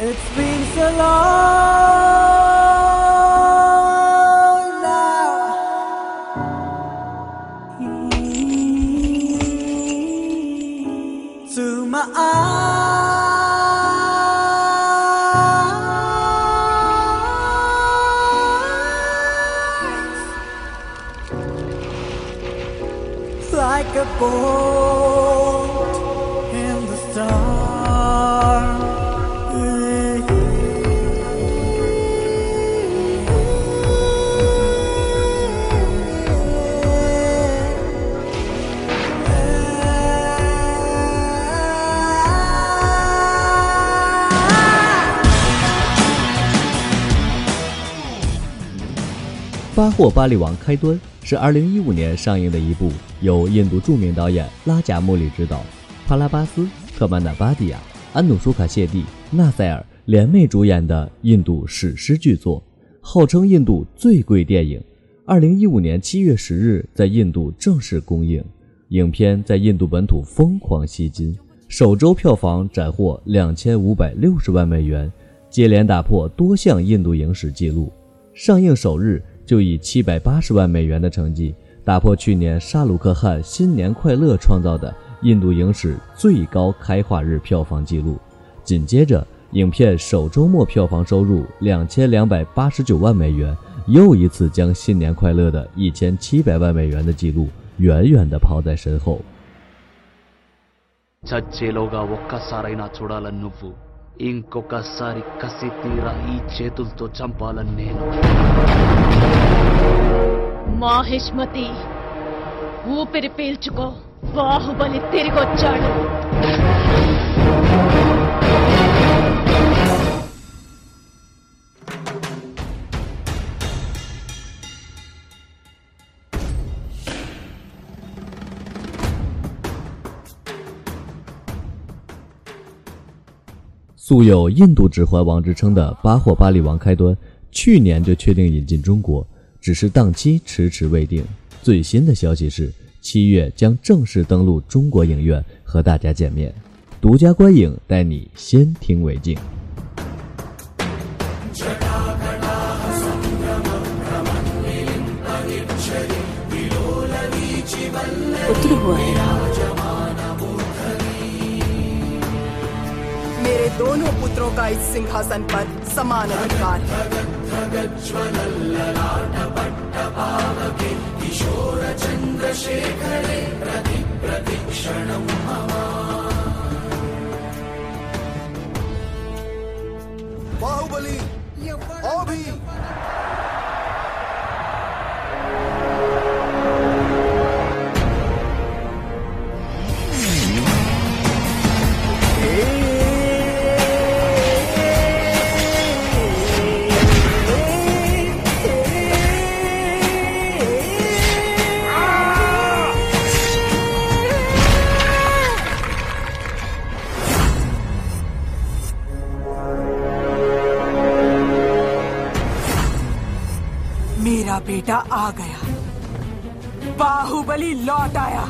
It's been so long now. Mm. To my eyes, like a boat 巴霍巴利王》开端是2015年上映的一部由印度著名导演拉贾穆里执导，帕拉巴斯、特曼纳巴蒂亚、安努舒卡谢蒂、纳塞尔联袂主演的印度史诗巨作，号称印度最贵电影。2015年7月10日在印度正式公映，影片在印度本土疯狂吸金，首周票房斩获2560万美元，接连打破多项印度影史纪录。上映首日就以七百八十万美元的成绩，打破去年沙鲁克汗《新年快乐》创造的印度影史最高开画日票房纪录。紧接着，影片首周末票房收入两千两百八十九万美元，又一次将《新年快乐》的一千七百万美元的纪录远远地抛在身后。 చచ్చేలోగా ఒక్కసారైనా చూడాలని నువ్వు ఇంకొకసారి కసి తీరా ఈ చేతులతో చంపాలని నేను. మాహిష్మతి ఊపిరి పీల్చుకో. బాహుబలి తిరిగొచ్చాడు《素有印度指环王之称的巴霍巴利王开端去年就确定引进中国只是档期迟迟未定。最新的消息是七月将正式登陆中国影院和大家见面。独家观影带你先听为敬。दोनों पुत्रों का इस सिंहासन पर समान अधिकार है। बाहुबली और भी। मेरा बेटा आ गया। बाहुबली लौट आया।